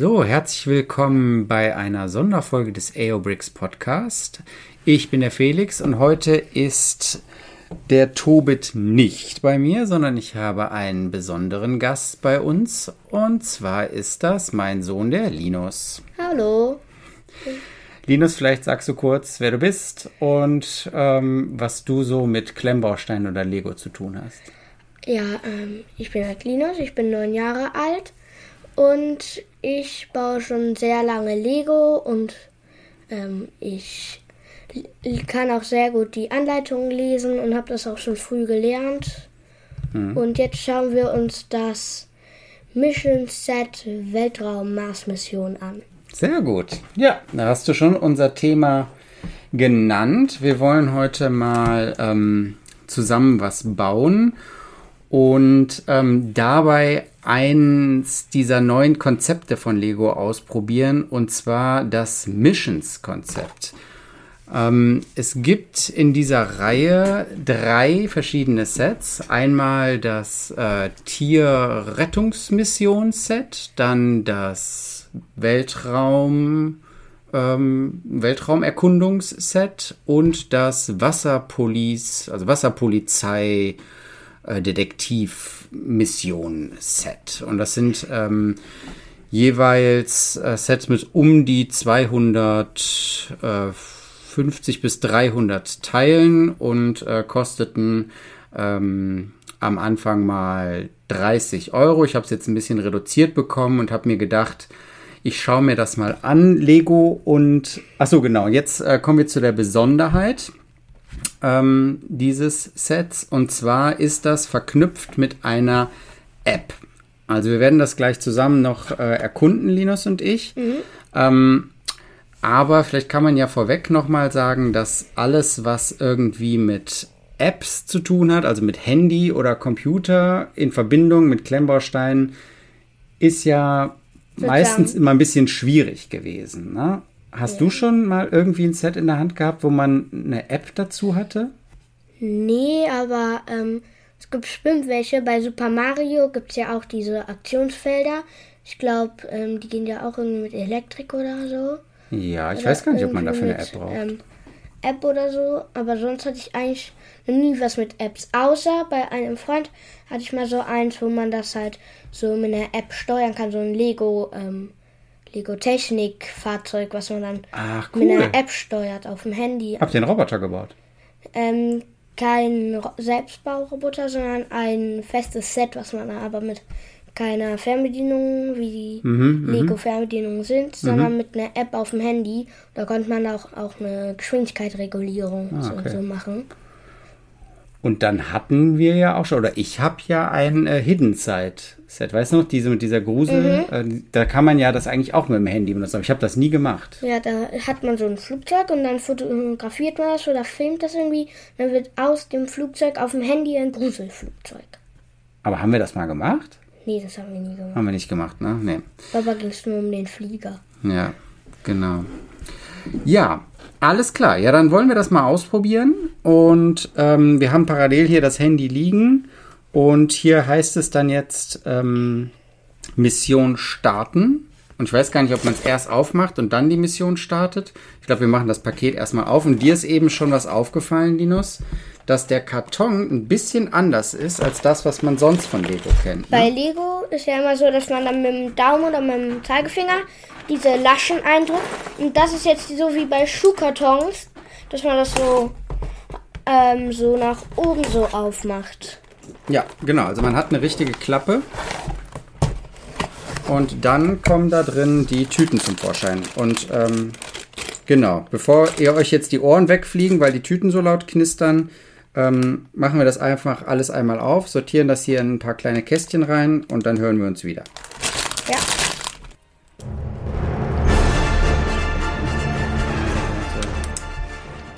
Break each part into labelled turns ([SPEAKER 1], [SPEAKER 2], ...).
[SPEAKER 1] So, herzlich willkommen bei einer Sonderfolge des AOBRICS Podcast. Ich bin der Felix und heute ist der Tobit nicht bei mir, sondern ich habe einen besonderen Gast bei uns und zwar ist das mein Sohn, der Linus.
[SPEAKER 2] Hallo.
[SPEAKER 1] Linus, vielleicht sagst du kurz, wer du bist und ähm, was du so mit Klemmbaustein oder Lego zu tun hast.
[SPEAKER 2] Ja, ähm, ich bin halt Linus, ich bin neun Jahre alt und ich baue schon sehr lange Lego und ähm, ich kann auch sehr gut die Anleitungen lesen und habe das auch schon früh gelernt. Mhm. Und jetzt schauen wir uns das Mission Set Weltraum Mars Mission an.
[SPEAKER 1] Sehr gut. Ja, da hast du schon unser Thema genannt. Wir wollen heute mal ähm, zusammen was bauen und ähm, dabei eins dieser neuen Konzepte von Lego ausprobieren und zwar das Missions-Konzept. Ähm, es gibt in dieser Reihe drei verschiedene Sets. Einmal das äh, Tierrettungsmission-Set, dann das Weltraum, ähm, Weltraumerkundungsset und das Wasserpolice, also Wasserpolizei äh, Detektivmission-Set. Und das sind ähm, jeweils äh, Sets mit um die 200 äh, 50 bis 300 Teilen und äh, kosteten ähm, am Anfang mal 30 Euro. Ich habe es jetzt ein bisschen reduziert bekommen und habe mir gedacht, ich schaue mir das mal an, Lego. Und, achso, genau, jetzt äh, kommen wir zu der Besonderheit ähm, dieses Sets. Und zwar ist das verknüpft mit einer App. Also wir werden das gleich zusammen noch äh, erkunden, Linus und ich. Mhm. Ähm, aber vielleicht kann man ja vorweg nochmal sagen, dass alles, was irgendwie mit Apps zu tun hat, also mit Handy oder Computer in Verbindung mit Klemmbausteinen, ist ja meistens immer ein bisschen schwierig gewesen. Ne? Hast du schon mal irgendwie ein Set in der Hand gehabt, wo man eine App dazu hatte?
[SPEAKER 2] Nee, aber ähm, es gibt bestimmt welche. Bei Super Mario gibt es ja auch diese Aktionsfelder. Ich glaube, ähm, die gehen ja auch irgendwie mit Elektrik oder so.
[SPEAKER 1] Ja, ich oder weiß gar nicht, ob man dafür eine App braucht. Ähm,
[SPEAKER 2] App oder so, aber sonst hatte ich eigentlich noch nie was mit Apps. Außer bei einem Freund hatte ich mal so eins, wo man das halt so mit einer App steuern kann, so ein Lego, ähm, Lego Technik Fahrzeug, was man dann
[SPEAKER 1] Ach, cool.
[SPEAKER 2] mit einer App steuert auf dem Handy.
[SPEAKER 1] Habt ihr einen Roboter gebaut?
[SPEAKER 2] Ähm, kein Selbstbauroboter, sondern ein festes Set, was man aber mit keiner Fernbedienung, wie die mhm, mhm, Lego-Fernbedienungen sind, sondern mhm. mit einer App auf dem Handy. Da konnte man auch, auch eine Geschwindigkeitsregulierung ah, okay. so, so, machen.
[SPEAKER 1] Und dann hatten wir ja auch schon, oder ich habe ja ein äh, Hidden Sight Set, weißt du noch, diese mit dieser Grusel, mhm. äh, da kann man ja das eigentlich auch mit dem Handy benutzen, aber ich habe das nie gemacht.
[SPEAKER 2] Ja, da hat man so ein Flugzeug und dann fotografiert man das oder filmt das irgendwie, dann wird aus dem Flugzeug auf dem Handy ein Gruselflugzeug.
[SPEAKER 1] Aber haben wir das mal gemacht?
[SPEAKER 2] Nee, das haben wir nie gemacht.
[SPEAKER 1] Haben wir nicht gemacht, ne? Nee.
[SPEAKER 2] Dabei ging es nur um den Flieger.
[SPEAKER 1] Ja, genau. Ja, alles klar. Ja, dann wollen wir das mal ausprobieren. Und ähm, wir haben parallel hier das Handy liegen. Und hier heißt es dann jetzt ähm, Mission starten. Und ich weiß gar nicht, ob man es erst aufmacht und dann die Mission startet. Ich glaube, wir machen das Paket erstmal auf. Und dir ist eben schon was aufgefallen, Linus dass der Karton ein bisschen anders ist als das, was man sonst von Lego kennt.
[SPEAKER 2] Ne? Bei Lego ist ja immer so, dass man dann mit dem Daumen oder mit dem Zeigefinger diese Laschen eindrückt. Und das ist jetzt so wie bei Schuhkartons, dass man das so, ähm, so nach oben so aufmacht.
[SPEAKER 1] Ja, genau. Also man hat eine richtige Klappe. Und dann kommen da drin die Tüten zum Vorschein. Und ähm, genau, bevor ihr euch jetzt die Ohren wegfliegen, weil die Tüten so laut knistern, ähm, machen wir das einfach alles einmal auf, sortieren das hier in ein paar kleine Kästchen rein und dann hören wir uns wieder.
[SPEAKER 2] Ja.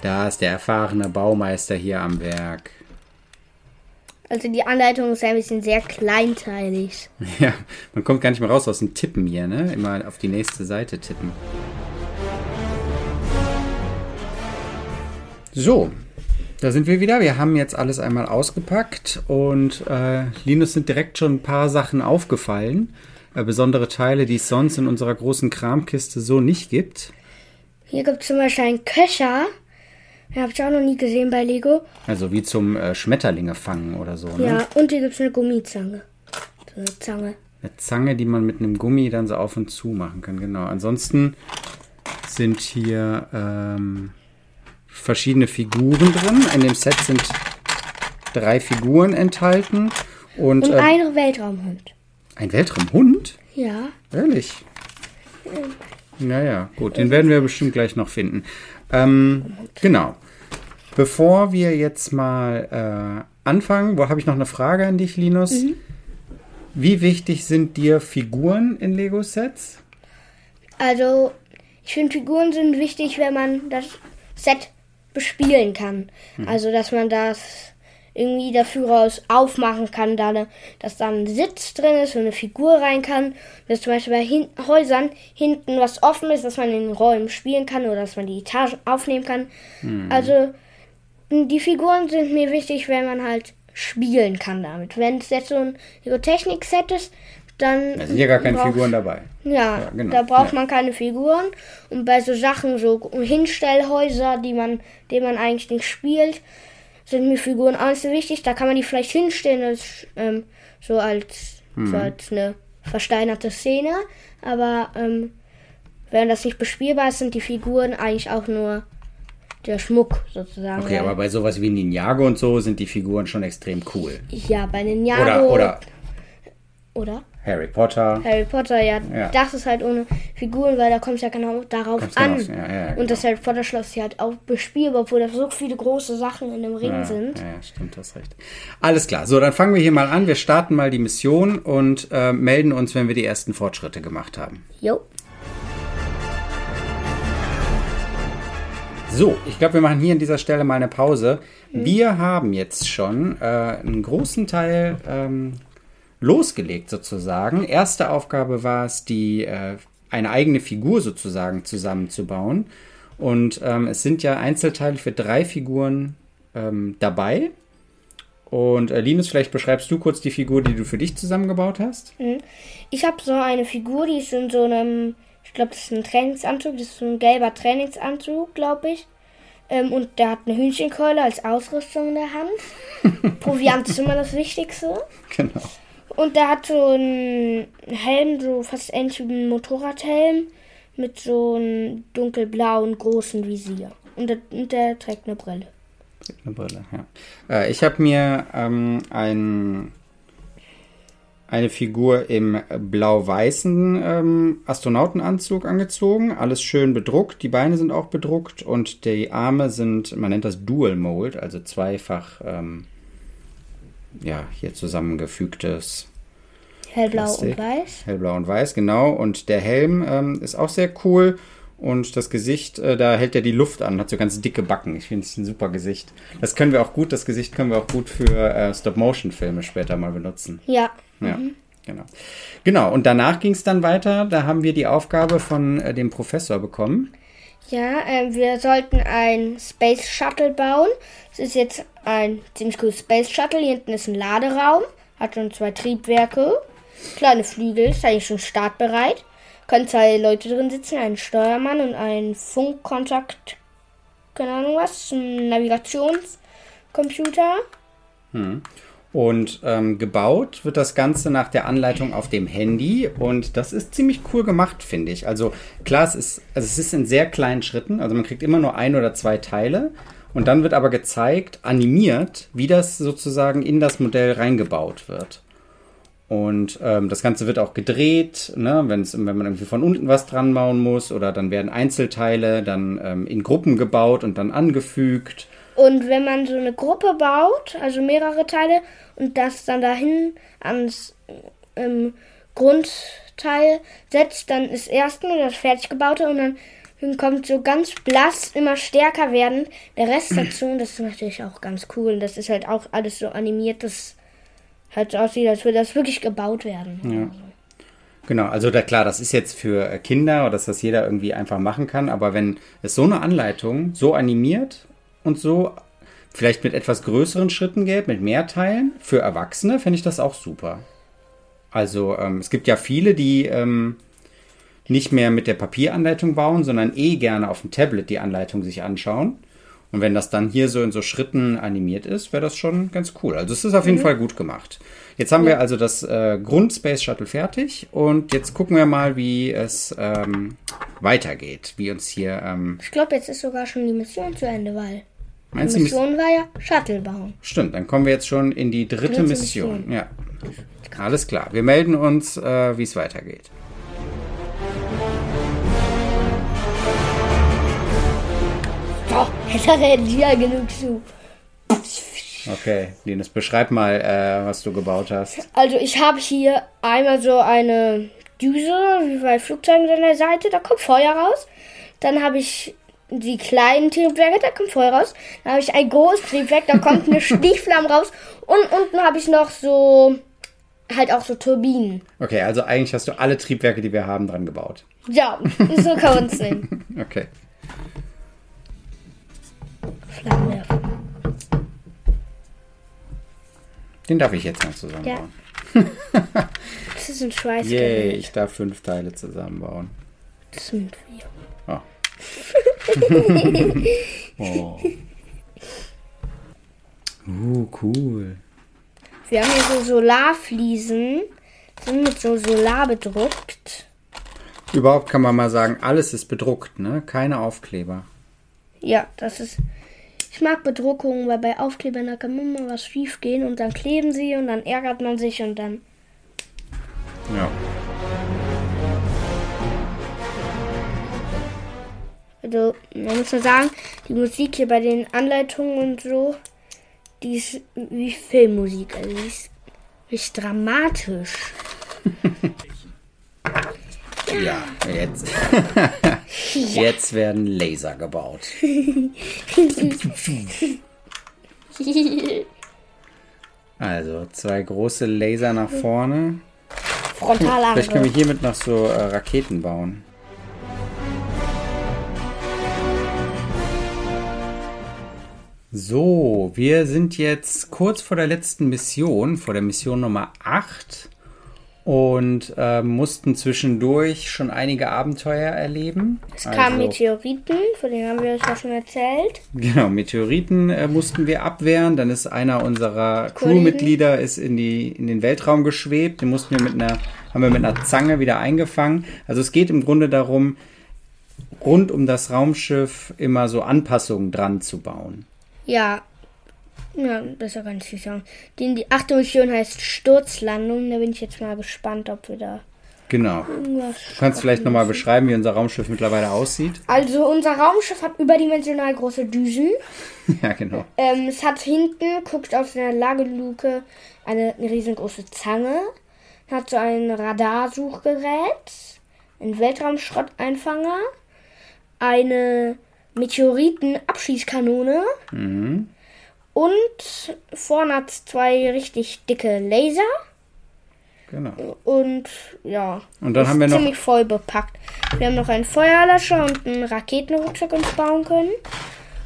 [SPEAKER 1] Da ist der erfahrene Baumeister hier am Werk.
[SPEAKER 2] Also die Anleitung ist ein bisschen sehr kleinteilig.
[SPEAKER 1] Ja, man kommt gar nicht mehr raus aus dem Tippen hier, ne? Immer auf die nächste Seite tippen. So, da sind wir wieder. Wir haben jetzt alles einmal ausgepackt und äh, Linus sind direkt schon ein paar Sachen aufgefallen. äh, besondere Teile, die es sonst in unserer großen Kramkiste so nicht gibt?
[SPEAKER 2] Hier gibt es zum Beispiel einen Köcher. Den habe ich auch noch nie gesehen bei Lego.
[SPEAKER 1] Also wie zum äh, Schmetterlinge fangen oder so, ne?
[SPEAKER 2] Ja, und hier gibt es eine Gummizange. So eine Zange.
[SPEAKER 1] Eine Zange, die man mit einem Gummi dann so auf und zu machen kann, genau. Ansonsten sind hier ähm, verschiedene Figuren drin. In dem Set sind drei Figuren enthalten. Und,
[SPEAKER 2] Und
[SPEAKER 1] äh,
[SPEAKER 2] ein Weltraumhund.
[SPEAKER 1] ein Weltraumhund?
[SPEAKER 2] Ja.
[SPEAKER 1] Ehrlich? Naja, gut, den werden wir bestimmt gleich noch finden. Ähm, genau. Bevor wir jetzt mal äh, anfangen, wo habe ich noch eine Frage an dich, Linus? Wie wichtig sind dir Figuren in Lego-Sets?
[SPEAKER 2] Also, ich finde, Figuren sind wichtig, wenn man das Set bespielen kann. Also, dass man das irgendwie dafür raus aufmachen kann, da ne, dass da ein Sitz drin ist, wo eine Figur rein kann. Dass zum Beispiel bei hin Häusern hinten was offen ist, dass man in den Räumen spielen kann oder dass man die Etagen aufnehmen kann. Also, die Figuren sind mir wichtig, wenn man halt spielen kann damit. Wenn es jetzt so ein Technik-Set ist, dann.
[SPEAKER 1] Da sind ja gar keine
[SPEAKER 2] braucht-
[SPEAKER 1] Figuren dabei.
[SPEAKER 2] ja,
[SPEAKER 1] Ja, genau.
[SPEAKER 2] da braucht
[SPEAKER 1] Ja.
[SPEAKER 2] man keine Figuren. Und bei so Sachen, so Hinstellhäuser, die man, die man eigentlich nicht spielt, sind mir Figuren auch nicht so wichtig. Da kann man die vielleicht hinstellen, als, ähm, so, als,
[SPEAKER 1] Mhm.
[SPEAKER 2] so als eine versteinerte Szene. Aber ähm, wenn das nicht bespielbar ist, sind die Figuren eigentlich auch nur der Schmuck sozusagen.
[SPEAKER 1] Okay, aber bei sowas wie Ninjago und so sind die Figuren schon extrem cool.
[SPEAKER 2] ja, bei den
[SPEAKER 1] Oder, oder
[SPEAKER 2] oder
[SPEAKER 1] Harry Potter.
[SPEAKER 2] Harry Potter, ja,
[SPEAKER 1] Ja.
[SPEAKER 2] das ist halt ohne Figuren, weil da kommt es ja genau darauf
[SPEAKER 1] Kommt's
[SPEAKER 2] an.
[SPEAKER 1] darauf, ja, ja, genau.
[SPEAKER 2] Und das Harry Potter Schloss ist ja halt auch bespielbar, obwohl da so viele große Sachen in dem Ring sind.
[SPEAKER 1] Ja, stimmt, hast recht. Alles klar. So, dann fangen wir hier mal an. Wir starten mal die Mission und äh, melden uns, wenn wir die ersten Fortschritte gemacht haben.
[SPEAKER 2] Jo.
[SPEAKER 1] So, ich glaube, wir machen hier an dieser Stelle mal eine Pause. Wir haben jetzt schon äh, einen großen Teil ähm, losgelegt sozusagen. Erste Aufgabe war es, die äh, eine eigene Figur sozusagen zusammenzubauen. Und ähm, es sind ja Einzelteile für drei Figuren ähm, dabei. Und äh, Linus, vielleicht beschreibst du kurz die Figur, die du für dich zusammengebaut hast.
[SPEAKER 2] Ich habe so eine Figur, die ist in so einem, ich glaube, das ist ein Trainingsanzug, das ist so ein gelber Trainingsanzug, glaube ich. Ähm, und der hat eine Hühnchenkeule als Ausrüstung in der Hand. Proviant ist immer das Wichtigste.
[SPEAKER 1] Genau.
[SPEAKER 2] Und der hat so einen Helm, so fast ähnlich wie ein Motorradhelm, mit so einem dunkelblauen großen Visier. Und der, und der trägt eine Brille.
[SPEAKER 1] Eine Brille, ja. Äh, ich habe mir ähm, ein, eine Figur im blau-weißen ähm, Astronautenanzug angezogen. Alles schön bedruckt. Die Beine sind auch bedruckt und die Arme sind, man nennt das Dual Mold, also zweifach, ähm, ja, hier zusammengefügtes
[SPEAKER 2] Hellblau
[SPEAKER 1] Plastik.
[SPEAKER 2] und weiß.
[SPEAKER 1] Hellblau und weiß, genau. Und der Helm ähm, ist auch sehr cool. Und das Gesicht, äh, da hält er die Luft an, hat so ganz dicke Backen. Ich finde es ein super Gesicht. Das können wir auch gut, das Gesicht können wir auch gut für äh, Stop-Motion-Filme später mal benutzen.
[SPEAKER 2] Ja.
[SPEAKER 1] Ja, genau. Genau, und danach ging es dann weiter. Da haben wir die Aufgabe von äh, dem Professor bekommen.
[SPEAKER 2] Ja, ähm, wir sollten ein Space Shuttle bauen. Es ist jetzt ein ziemlich cooles Space Shuttle. Hier hinten ist ein Laderaum, hat schon zwei Triebwerke, kleine Flügel, ist eigentlich schon startbereit. Können zwei Leute drin sitzen, ein Steuermann und ein Funkkontakt, keine Ahnung was, ein Navigationscomputer.
[SPEAKER 1] Und ähm, gebaut wird das Ganze nach der Anleitung auf dem Handy und das ist ziemlich cool gemacht, finde ich. Also klar, es ist, also es ist in sehr kleinen Schritten, also man kriegt immer nur ein oder zwei Teile und dann wird aber gezeigt, animiert, wie das sozusagen in das Modell reingebaut wird. Und ähm, das Ganze wird auch gedreht, ne, wenn's, wenn man irgendwie von unten was dran bauen muss oder dann werden Einzelteile dann ähm, in Gruppen gebaut und dann angefügt.
[SPEAKER 2] Und wenn man so eine Gruppe baut, also mehrere Teile, und das dann dahin ans ähm, Grundteil setzt, dann ist erst nur das fertig gebaute und dann kommt so ganz blass, immer stärker werden der Rest dazu. Und das ist natürlich auch ganz cool. Das ist halt auch alles so animiert, dass halt so aussieht, als würde das wirklich gebaut werden.
[SPEAKER 1] Ja. Genau, also da, klar, das ist jetzt für äh, Kinder oder dass das jeder irgendwie einfach machen kann, aber wenn es so eine Anleitung so animiert und so vielleicht mit etwas größeren Schritten gäbe, mit mehr Teilen für Erwachsene, fände ich das auch super. Also ähm, es gibt ja viele, die ähm, nicht mehr mit der Papieranleitung bauen, sondern eh gerne auf dem Tablet die Anleitung sich anschauen. Und wenn das dann hier so in so Schritten animiert ist, wäre das schon ganz cool. Also es ist auf jeden Fall gut gemacht. Jetzt haben wir also das äh, Grund Space Shuttle fertig und jetzt gucken wir mal, wie es ähm, weitergeht, wie uns hier. Ähm,
[SPEAKER 2] Ich glaube, jetzt ist sogar schon die Mission zu Ende, weil
[SPEAKER 1] meinst
[SPEAKER 2] die Mission war ja Shuttle bauen.
[SPEAKER 1] Stimmt, dann kommen wir jetzt schon in die dritte,
[SPEAKER 2] Dritte
[SPEAKER 1] Mission.
[SPEAKER 2] Mission.
[SPEAKER 1] Ja. Alles klar. Wir melden uns, äh, wie es weitergeht.
[SPEAKER 2] Hat er ja genug zu.
[SPEAKER 1] Okay, Linus, beschreib mal, äh, was du gebaut hast.
[SPEAKER 2] Also ich habe hier einmal so eine Düse, wie bei Flugzeugen an der Seite, da kommt Feuer raus. Dann habe ich die kleinen Triebwerke, da kommt Feuer raus. Dann habe ich ein großes Triebwerk, da kommt eine Stichflamme raus. Und unten habe ich noch so, halt auch so Turbinen.
[SPEAKER 1] Okay, also eigentlich hast du alle Triebwerke, die wir haben, dran gebaut.
[SPEAKER 2] Ja, so kann man es nehmen.
[SPEAKER 1] Okay.
[SPEAKER 2] Flammenwerfer.
[SPEAKER 1] Den darf ich jetzt mal zusammenbauen.
[SPEAKER 2] Das ist ein Schweißgerät.
[SPEAKER 1] Yay, ich darf fünf Teile zusammenbauen.
[SPEAKER 2] Das sind wir.
[SPEAKER 1] Oh. oh. Uh, cool.
[SPEAKER 2] Wir haben hier so Solarfliesen, sind mit so Solar bedruckt.
[SPEAKER 1] Überhaupt kann man mal sagen, alles ist bedruckt, ne? Keine Aufkleber.
[SPEAKER 2] Ja, das ist. Ich mag Bedruckungen, weil bei Aufklebern da kann immer was schief gehen und dann kleben sie und dann ärgert man sich und dann.
[SPEAKER 1] Ja.
[SPEAKER 2] Also, man muss nur sagen, die Musik hier bei den Anleitungen und so, die ist wie Filmmusik. Also, die ist richtig dramatisch.
[SPEAKER 1] Ja, jetzt. jetzt werden Laser gebaut. Also, zwei große Laser nach vorne. Vielleicht können wir
[SPEAKER 2] Frontalangriff.
[SPEAKER 1] hiermit noch so äh, Raketen bauen. So, wir sind jetzt kurz vor der letzten Mission, vor der Mission Nummer 8 und äh, mussten zwischendurch schon einige Abenteuer erleben.
[SPEAKER 2] Es kamen
[SPEAKER 1] Also-
[SPEAKER 2] Meteoriten, von denen haben wir euch ja schon erzählt.
[SPEAKER 1] Genau, Meteoriten äh, mussten wir abwehren. Dann ist einer unserer. Crewmitglieder ist in die in den Weltraum geschwebt. Den mussten wir mit einer haben wir mit einer Zange wieder eingefangen. Also es geht im Grunde darum, rund um das Raumschiff immer so Anpassungen dran zu bauen.
[SPEAKER 2] Ja. Ja, besser kann ich nicht sagen. Die, die achte Mission heißt Sturzlandung. Da bin ich jetzt mal gespannt, ob wir da
[SPEAKER 1] Genau.
[SPEAKER 2] irgendwas.
[SPEAKER 1] Du kannst vielleicht nochmal beschreiben, wie unser Raumschiff mittlerweile aussieht.
[SPEAKER 2] Also, unser Raumschiff hat überdimensional große Düsen.
[SPEAKER 1] ja, genau.
[SPEAKER 2] Ähm, es hat hinten, guckt aus einer Lageluke, eine, eine riesengroße Zange. Hat so ein Radarsuchgerät, einen Weltraumschrotteinfanger, eine Meteoritenabschießkanone und vorne hat es zwei richtig dicke Laser.
[SPEAKER 1] Genau.
[SPEAKER 2] Und ja,
[SPEAKER 1] Und dann
[SPEAKER 2] ist
[SPEAKER 1] haben wir noch-
[SPEAKER 2] ziemlich voll bepackt. Wir haben noch einen Feuerlöscher und einen Raketenrucksack uns bauen können.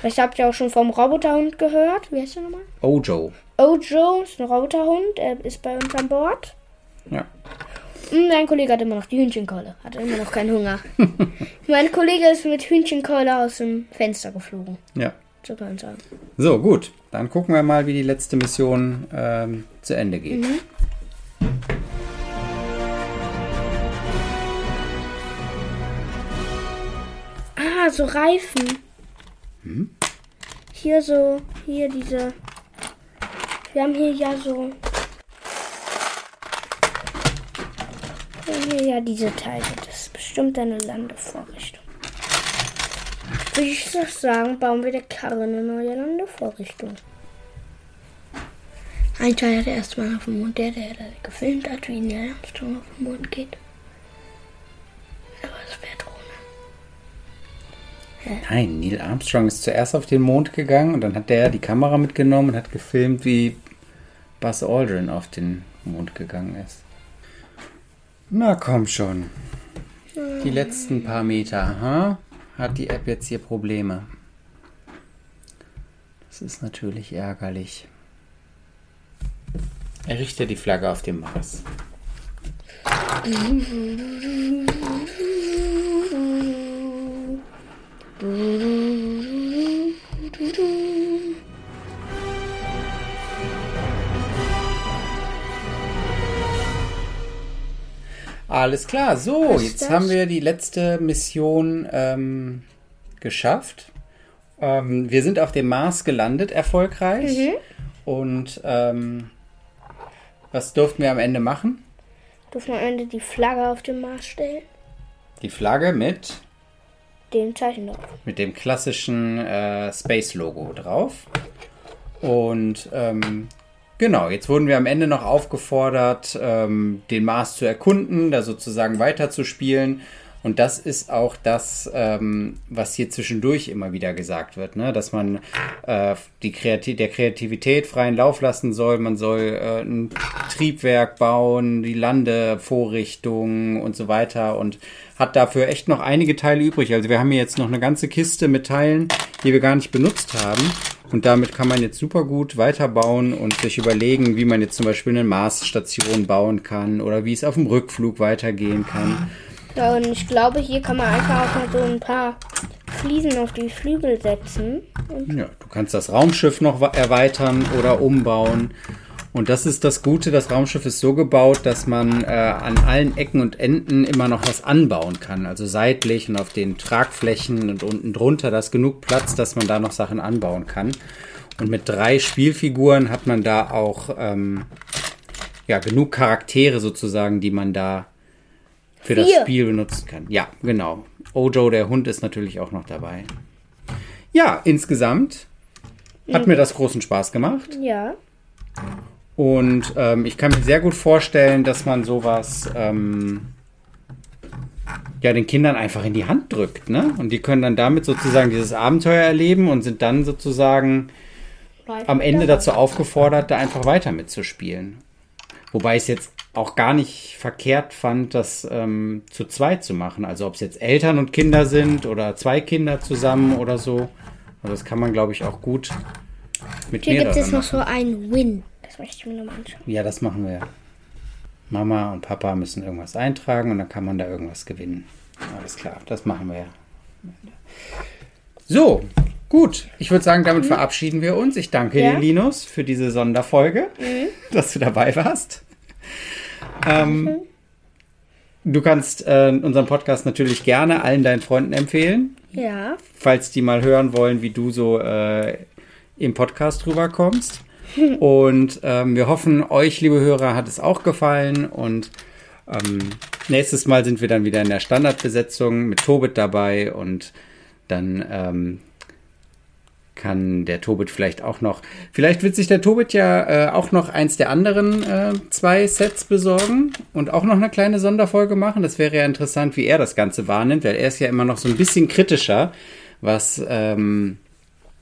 [SPEAKER 2] Vielleicht habt ihr auch schon vom Roboterhund gehört. Wie heißt der nochmal?
[SPEAKER 1] Ojo.
[SPEAKER 2] Ojo ist ein Roboterhund. Er ist bei uns an Bord.
[SPEAKER 1] Ja.
[SPEAKER 2] Und mein Kollege hat immer noch die Hühnchenkeule. Hat immer noch keinen Hunger. mein Kollege ist mit Hühnchenkeule aus dem Fenster geflogen.
[SPEAKER 1] Ja.
[SPEAKER 2] So kann man sagen.
[SPEAKER 1] So, gut. Dann gucken wir mal, wie die letzte Mission ähm, zu Ende geht.
[SPEAKER 2] Ah, so Reifen. Hier so, hier diese. Wir haben hier ja so. Wir haben hier ja diese Teile. Das ist bestimmt eine Landevorrichtung. Würde ich doch sagen, bauen wir der Karre eine neue Landevorrichtung. Ein Teil hat erstmal auf dem Mond, der, der, der gefilmt hat, wie Neil Armstrong auf den Mond geht. Aber das wäre Drohne.
[SPEAKER 1] Nein, Neil Armstrong ist zuerst auf den Mond gegangen und dann hat der die Kamera mitgenommen und hat gefilmt, wie Buzz Aldrin auf den Mond gegangen ist. Na komm schon. Die letzten paar Meter, ha? Hat die App jetzt hier Probleme? Das ist natürlich ärgerlich. Errichte die Flagge auf dem Mars. Alles klar, so,
[SPEAKER 2] ist
[SPEAKER 1] jetzt haben wir die letzte Mission ähm, geschafft. Ähm, wir sind auf dem Mars gelandet, erfolgreich.
[SPEAKER 2] Mhm.
[SPEAKER 1] Und ähm, was durften wir am Ende machen?
[SPEAKER 2] Dürfen wir am Ende die Flagge auf den Mars stellen?
[SPEAKER 1] Die Flagge mit,
[SPEAKER 2] Den Zeichen drauf.
[SPEAKER 1] mit dem klassischen äh, Space-Logo drauf. Und ähm, genau, jetzt wurden wir am Ende noch aufgefordert, ähm, den Mars zu erkunden, da sozusagen weiterzuspielen. Und das ist auch das, ähm, was hier zwischendurch immer wieder gesagt wird, ne? dass man äh, die Kreati der Kreativität freien Lauf lassen soll. Man soll äh, ein Triebwerk bauen, die Landevorrichtungen und so weiter und hat dafür echt noch einige Teile übrig. Also wir haben hier jetzt noch eine ganze Kiste mit Teilen, die wir gar nicht benutzt haben. Und damit kann man jetzt super gut weiterbauen und sich überlegen, wie man jetzt zum Beispiel eine Marsstation bauen kann oder wie es auf dem Rückflug weitergehen kann.
[SPEAKER 2] Ja, und ich glaube, hier kann man einfach auch mal so ein paar Fliesen auf die Flügel setzen.
[SPEAKER 1] Ja, du kannst das Raumschiff noch erweitern oder umbauen. Und das ist das Gute, das Raumschiff ist so gebaut, dass man äh, an allen Ecken und Enden immer noch was anbauen kann. Also seitlich und auf den Tragflächen und unten drunter, da ist genug Platz, dass man da noch Sachen anbauen kann. Und mit drei Spielfiguren hat man da auch ähm, ja, genug Charaktere sozusagen, die man da für das. Spiel benutzen kann. Ja, genau. Ojo, der Hund, ist natürlich auch noch dabei. Ja, insgesamt hat mir das großen Spaß gemacht.
[SPEAKER 2] ja,
[SPEAKER 1] Und ähm, ich kann mir sehr gut vorstellen, dass man sowas ähm, ja den Kindern einfach in die Hand drückt, ne? Und die können dann damit sozusagen dieses Abenteuer erleben und sind dann sozusagen am Ende dazu aufgefordert, da einfach weiter mitzuspielen. Wobei ich es jetzt auch gar nicht verkehrt fand, das ähm, zu zweit zu machen. Also ob es jetzt Eltern und Kinder sind oder zwei Kinder zusammen oder so. Also das kann man, glaube ich, auch gut mit
[SPEAKER 2] Hier gibt es noch so ein Win. Das möchte ich mir nochmal anschauen.
[SPEAKER 1] Ja, das machen wir. Mama und Papa müssen irgendwas eintragen und dann kann man da irgendwas gewinnen. Alles klar, das machen wir ja. So, gut. Ich würde sagen, damit verabschieden wir uns. Ich danke
[SPEAKER 2] Ja.
[SPEAKER 1] dir, Linus, für diese Sonderfolge, dass du dabei warst. Ähm, du kannst äh, unseren Podcast natürlich gerne allen deinen Freunden empfehlen,
[SPEAKER 2] Ja,
[SPEAKER 1] falls die mal hören wollen, wie du so äh, im Podcast rüberkommst. Und ähm, wir hoffen, euch, liebe Hörer, hat es auch gefallen. Und ähm, nächstes Mal sind wir dann wieder in der Standardbesetzung mit Tobit dabei. Und dann ähm, kann der Tobit vielleicht auch noch. Vielleicht wird sich der Tobit ja äh, auch noch eins der anderen äh, zwei Sets besorgen und auch noch eine kleine Sonderfolge machen. Das wäre ja interessant, wie er das Ganze wahrnimmt, weil er ist ja immer noch so ein bisschen kritischer, was ähm,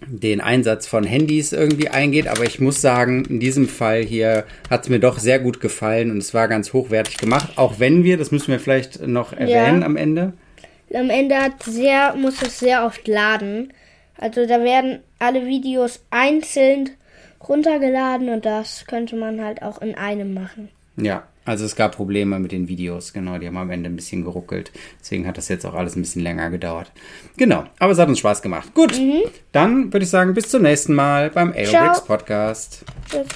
[SPEAKER 1] den Einsatz von Handys irgendwie eingeht. Aber ich muss sagen, in diesem Fall hier hat es mir doch sehr gut gefallen und es war ganz hochwertig gemacht. Auch wenn wir, das müssen wir vielleicht noch erwähnen am Ende.
[SPEAKER 2] am Ende hat sehr, muss es sehr oft laden. Also da werden alle Videos einzeln runtergeladen und das könnte man halt auch in einem machen.
[SPEAKER 1] Ja, also es gab Probleme mit den Videos, genau, die haben am Ende ein bisschen geruckelt. Deswegen hat das jetzt auch alles ein bisschen länger gedauert. Genau, aber es hat uns Spaß gemacht. Gut, dann würde ich sagen, bis zum nächsten Mal beim Aerobricks. Podcast.
[SPEAKER 2] Tschüss.